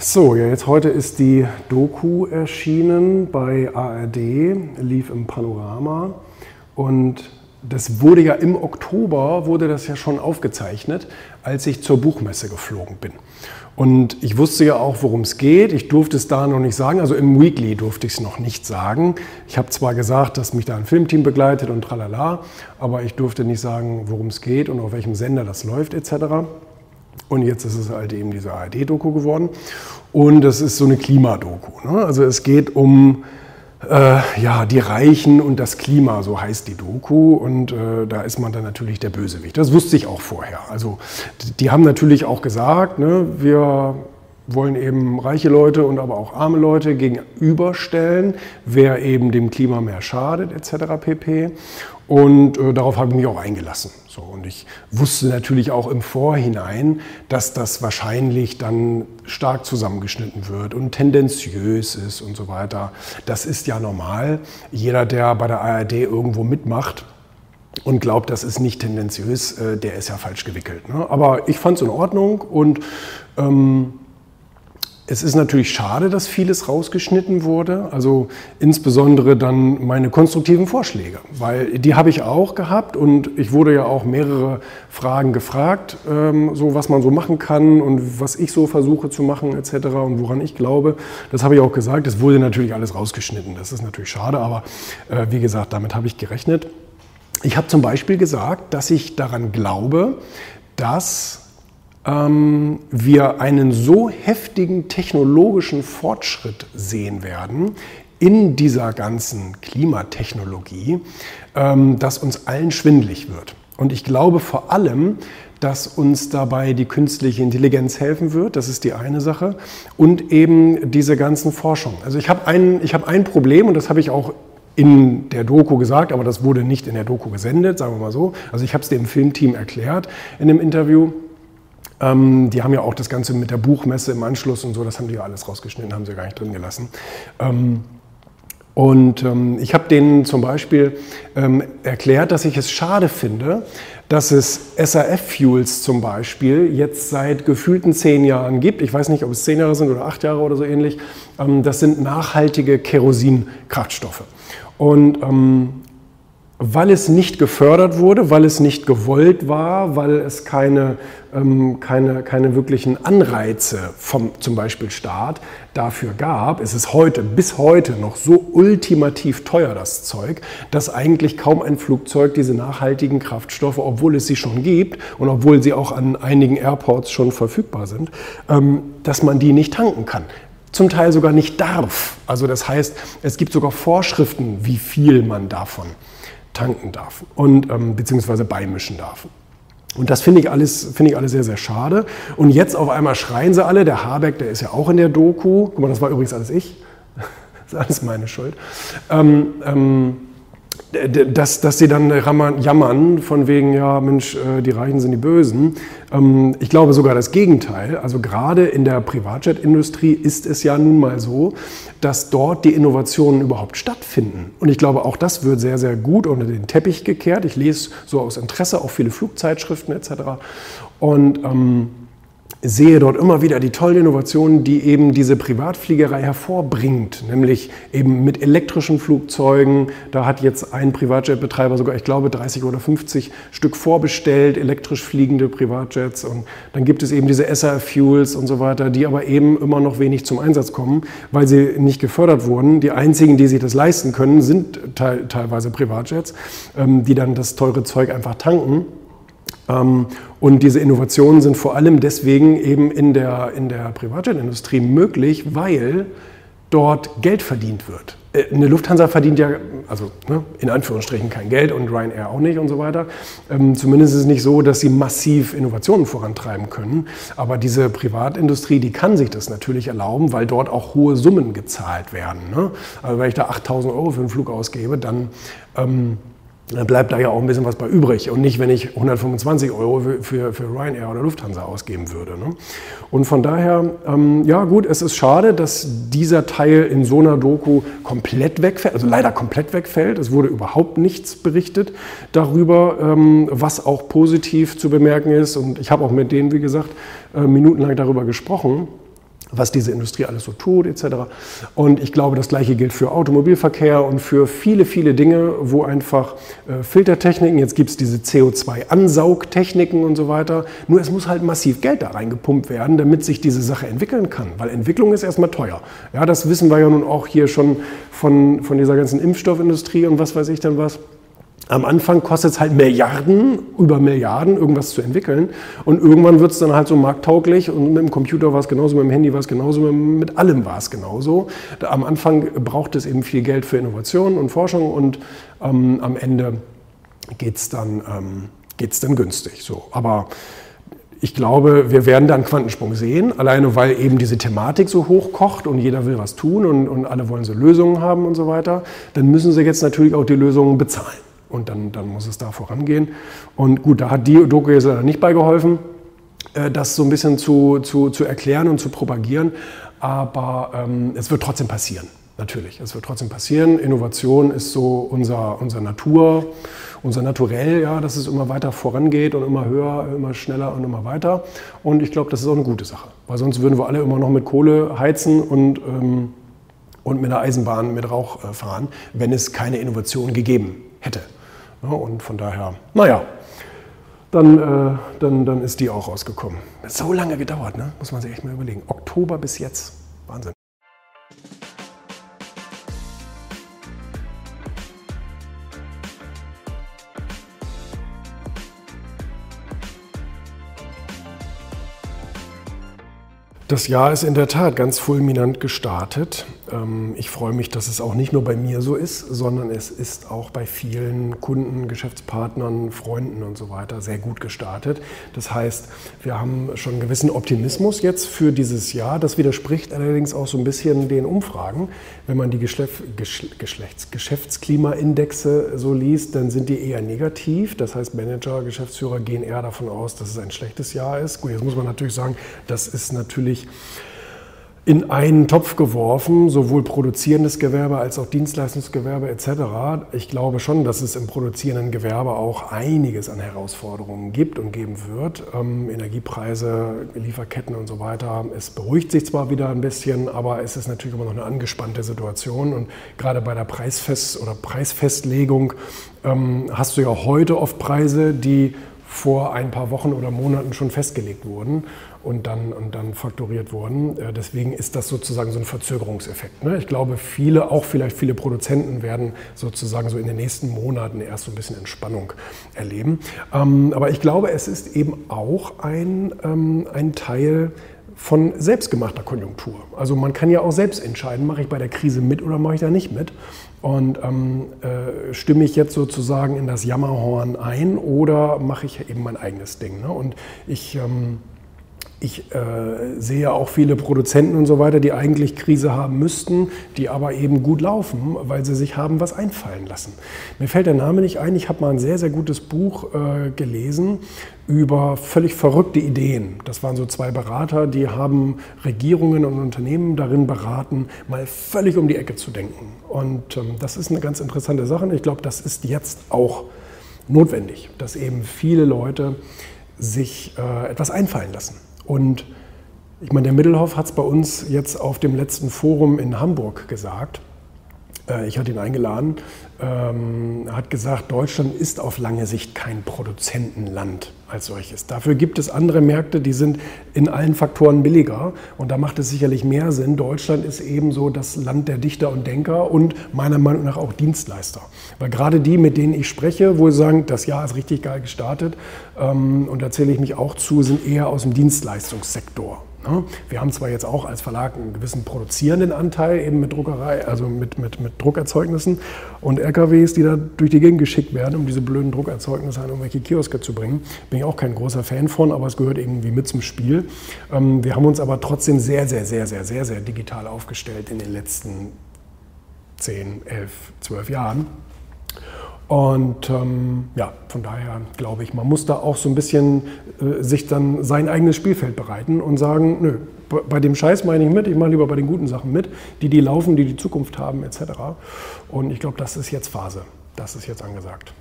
So, ja, jetzt heute ist die Doku erschienen bei ARD, lief im Panorama und das wurde ja im Oktober, wurde das ja schon aufgezeichnet, als ich zur Buchmesse geflogen bin. Und ich wusste ja auch, worum es geht. Ich durfte es da noch nicht sagen. Also im Weekly durfte ich es noch nicht sagen. Ich habe zwar gesagt, dass mich da ein Filmteam begleitet und tralala, aber ich durfte nicht sagen, worum es geht und auf welchem Sender das läuft etc. Und jetzt ist es halt eben diese ARD-Doku geworden. Und das ist so eine Klimadoku. Ne? Also es geht um äh, ja, die Reichen und das Klima, so heißt die Doku. Und äh, da ist man dann natürlich der Bösewicht. Das wusste ich auch vorher. Also die haben natürlich auch gesagt, ne, wir wollen eben reiche Leute und aber auch arme Leute gegenüberstellen, wer eben dem Klima mehr schadet etc. pp. Und äh, darauf habe ich mich auch eingelassen. So, und ich wusste natürlich auch im Vorhinein, dass das wahrscheinlich dann stark zusammengeschnitten wird und tendenziös ist und so weiter. Das ist ja normal. Jeder, der bei der ARD irgendwo mitmacht, und glaubt, das ist nicht tendenziös, äh, der ist ja falsch gewickelt. Ne? Aber ich fand es in Ordnung und ähm, es ist natürlich schade, dass vieles rausgeschnitten wurde, also insbesondere dann meine konstruktiven Vorschläge, weil die habe ich auch gehabt und ich wurde ja auch mehrere Fragen gefragt, ähm, so was man so machen kann und was ich so versuche zu machen etc. und woran ich glaube. Das habe ich auch gesagt. Es wurde natürlich alles rausgeschnitten. Das ist natürlich schade, aber äh, wie gesagt, damit habe ich gerechnet. Ich habe zum Beispiel gesagt, dass ich daran glaube, dass ähm, wir einen so heftigen technologischen Fortschritt sehen werden in dieser ganzen Klimatechnologie, ähm, dass uns allen schwindlig wird. Und ich glaube vor allem, dass uns dabei die künstliche Intelligenz helfen wird. Das ist die eine Sache. Und eben diese ganzen Forschungen. Also ich habe ein, hab ein Problem und das habe ich auch in der Doku gesagt, aber das wurde nicht in der Doku gesendet, sagen wir mal so. Also ich habe es dem Filmteam erklärt in dem Interview. Ähm, die haben ja auch das Ganze mit der Buchmesse im Anschluss und so, das haben die ja alles rausgeschnitten, haben sie gar nicht drin gelassen. Ähm, und ähm, ich habe denen zum Beispiel ähm, erklärt, dass ich es schade finde, dass es SAF-Fuels zum Beispiel jetzt seit gefühlten zehn Jahren gibt. Ich weiß nicht, ob es zehn Jahre sind oder acht Jahre oder so ähnlich. Ähm, das sind nachhaltige Kerosinkraftstoffe. Und ähm, weil es nicht gefördert wurde, weil es nicht gewollt war, weil es keine, ähm, keine, keine wirklichen Anreize vom zum Beispiel Staat dafür gab, ist es heute, bis heute noch so ultimativ teuer, das Zeug, dass eigentlich kaum ein Flugzeug diese nachhaltigen Kraftstoffe, obwohl es sie schon gibt und obwohl sie auch an einigen Airports schon verfügbar sind, ähm, dass man die nicht tanken kann zum Teil sogar nicht darf. Also das heißt, es gibt sogar Vorschriften, wie viel man davon tanken darf und ähm, beziehungsweise beimischen darf. Und das finde ich, alles, finde ich alles sehr, sehr schade. Und jetzt auf einmal schreien sie alle, der Habeck, der ist ja auch in der Doku, guck mal, das war übrigens alles ich, das ist alles meine Schuld. Ähm, ähm, dass, dass sie dann jammern von wegen, ja Mensch, äh, die Reichen sind die Bösen. Ähm, ich glaube sogar das Gegenteil. Also gerade in der Privatjet-Industrie ist es ja nun mal so, dass dort die Innovationen überhaupt stattfinden. Und ich glaube, auch das wird sehr, sehr gut unter den Teppich gekehrt. Ich lese so aus Interesse auch viele Flugzeitschriften etc. Und ähm, sehe dort immer wieder die tollen Innovationen, die eben diese Privatfliegerei hervorbringt, nämlich eben mit elektrischen Flugzeugen. Da hat jetzt ein Privatjetbetreiber sogar, ich glaube, 30 oder 50 Stück vorbestellt, elektrisch fliegende Privatjets. Und dann gibt es eben diese SAF-Fuels und so weiter, die aber eben immer noch wenig zum Einsatz kommen, weil sie nicht gefördert wurden. Die einzigen, die sich das leisten können, sind teilweise Privatjets, ähm, die dann das teure Zeug einfach tanken. Ähm, und diese Innovationen sind vor allem deswegen eben in der, in der Privatjetindustrie möglich, weil dort Geld verdient wird. Äh, eine Lufthansa verdient ja, also ne, in Anführungsstrichen kein Geld und Ryanair auch nicht und so weiter. Ähm, zumindest ist es nicht so, dass sie massiv Innovationen vorantreiben können. Aber diese Privatindustrie, die kann sich das natürlich erlauben, weil dort auch hohe Summen gezahlt werden. Ne? Also wenn ich da 8000 Euro für einen Flug ausgebe, dann ähm, dann bleibt da ja auch ein bisschen was bei übrig und nicht, wenn ich 125 Euro für, für Ryanair oder Lufthansa ausgeben würde. Ne? Und von daher, ähm, ja gut, es ist schade, dass dieser Teil in so einer Doku komplett wegfällt, also leider komplett wegfällt. Es wurde überhaupt nichts berichtet darüber, ähm, was auch positiv zu bemerken ist. Und ich habe auch mit denen, wie gesagt, äh, minutenlang darüber gesprochen. Was diese Industrie alles so tut, etc. Und ich glaube, das Gleiche gilt für Automobilverkehr und für viele, viele Dinge, wo einfach äh, Filtertechniken, jetzt gibt es diese CO2-Ansaugtechniken und so weiter. Nur es muss halt massiv Geld da reingepumpt werden, damit sich diese Sache entwickeln kann, weil Entwicklung ist erstmal teuer. Ja, das wissen wir ja nun auch hier schon von, von dieser ganzen Impfstoffindustrie und was weiß ich dann was. Am Anfang kostet es halt Milliarden, über Milliarden, irgendwas zu entwickeln. Und irgendwann wird es dann halt so markttauglich. Und mit dem Computer war es genauso, mit dem Handy war es genauso, mit allem war es genauso. Am Anfang braucht es eben viel Geld für Innovation und Forschung und ähm, am Ende geht es dann, ähm, dann günstig. So. Aber ich glaube, wir werden da einen Quantensprung sehen, alleine weil eben diese Thematik so hochkocht und jeder will was tun und, und alle wollen so Lösungen haben und so weiter. Dann müssen sie jetzt natürlich auch die Lösungen bezahlen. Und dann, dann muss es da vorangehen. Und gut, da hat die Doku jetzt leider nicht beigeholfen, äh, das so ein bisschen zu, zu, zu erklären und zu propagieren. Aber ähm, es wird trotzdem passieren. Natürlich, es wird trotzdem passieren. Innovation ist so unser, unser Natur, unser Naturell, ja, dass es immer weiter vorangeht und immer höher, immer schneller und immer weiter. Und ich glaube, das ist auch eine gute Sache, weil sonst würden wir alle immer noch mit Kohle heizen und, ähm, und mit der Eisenbahn mit Rauch äh, fahren, wenn es keine Innovation gegeben hätte. Ja, und von daher, naja, dann, äh, dann, dann ist die auch rausgekommen. So lange gedauert, ne? muss man sich echt mal überlegen. Oktober bis jetzt, Wahnsinn. Das Jahr ist in der Tat ganz fulminant gestartet. Ähm, ich freue mich, dass es auch nicht nur bei mir so ist, sondern es ist auch bei vielen Kunden, Geschäftspartnern, Freunden und so weiter sehr gut gestartet. Das heißt, wir haben schon einen gewissen Optimismus jetzt für dieses Jahr. Das widerspricht allerdings auch so ein bisschen den Umfragen. Wenn man die Geschlef Geschlechts Geschäftsklimaindexe so liest, dann sind die eher negativ. Das heißt, Manager, Geschäftsführer gehen eher davon aus, dass es ein schlechtes Jahr ist. Gut, jetzt muss man natürlich sagen, das ist natürlich in einen Topf geworfen, sowohl produzierendes Gewerbe als auch Dienstleistungsgewerbe etc. Ich glaube schon, dass es im produzierenden Gewerbe auch einiges an Herausforderungen gibt und geben wird. Ähm, Energiepreise, Lieferketten und so weiter. Es beruhigt sich zwar wieder ein bisschen, aber es ist natürlich immer noch eine angespannte Situation. Und gerade bei der Preisfest- oder Preisfestlegung ähm, hast du ja heute oft Preise, die vor ein paar Wochen oder Monaten schon festgelegt wurden und dann, und dann faktoriert wurden. Äh, deswegen ist das sozusagen so ein Verzögerungseffekt. Ne? Ich glaube, viele, auch vielleicht viele Produzenten werden sozusagen so in den nächsten Monaten erst so ein bisschen Entspannung erleben. Ähm, aber ich glaube, es ist eben auch ein, ähm, ein Teil von selbstgemachter Konjunktur. Also man kann ja auch selbst entscheiden, mache ich bei der Krise mit oder mache ich da nicht mit. Und ähm, äh, stimme ich jetzt sozusagen in das Jammerhorn ein oder mache ich eben mein eigenes Ding. Ne? Und ich ähm, ich äh, sehe auch viele Produzenten und so weiter, die eigentlich Krise haben müssten, die aber eben gut laufen, weil sie sich haben was einfallen lassen. Mir fällt der Name nicht ein. Ich habe mal ein sehr, sehr gutes Buch äh, gelesen über völlig verrückte Ideen. Das waren so zwei Berater, die haben Regierungen und Unternehmen darin beraten, mal völlig um die Ecke zu denken. Und ähm, das ist eine ganz interessante Sache. Ich glaube, das ist jetzt auch notwendig, dass eben viele Leute sich äh, etwas einfallen lassen. Und ich meine, der Mittelhoff hat es bei uns jetzt auf dem letzten Forum in Hamburg gesagt. Äh, ich hatte ihn eingeladen, ähm, hat gesagt, Deutschland ist auf lange Sicht kein Produzentenland als solches. Dafür gibt es andere Märkte, die sind in allen Faktoren billiger und da macht es sicherlich mehr Sinn. Deutschland ist ebenso das Land der Dichter und Denker und meiner Meinung nach auch Dienstleister. Weil gerade die, mit denen ich spreche, wo sie sagen, das Jahr ist richtig geil gestartet ähm, und da zähle ich mich auch zu, sind eher aus dem Dienstleistungssektor. Wir haben zwar jetzt auch als Verlag einen gewissen produzierenden Anteil eben mit Druckerei, also mit, mit, mit Druckerzeugnissen und LKWs, die da durch die Gegend geschickt werden, um diese blöden Druckerzeugnisse an irgendwelche Kioske zu bringen. Bin ich auch kein großer Fan von, aber es gehört irgendwie mit zum Spiel. Ähm, wir haben uns aber trotzdem sehr, sehr, sehr, sehr, sehr, sehr digital aufgestellt in den letzten 10, 11, 12 Jahren. Und ähm, ja, von daher glaube ich, man muss da auch so ein bisschen äh, sich dann sein eigenes Spielfeld bereiten und sagen, nö, bei dem Scheiß meine ich mit, ich mache lieber bei den guten Sachen mit, die die laufen, die die Zukunft haben etc. Und ich glaube, das ist jetzt Phase, das ist jetzt angesagt.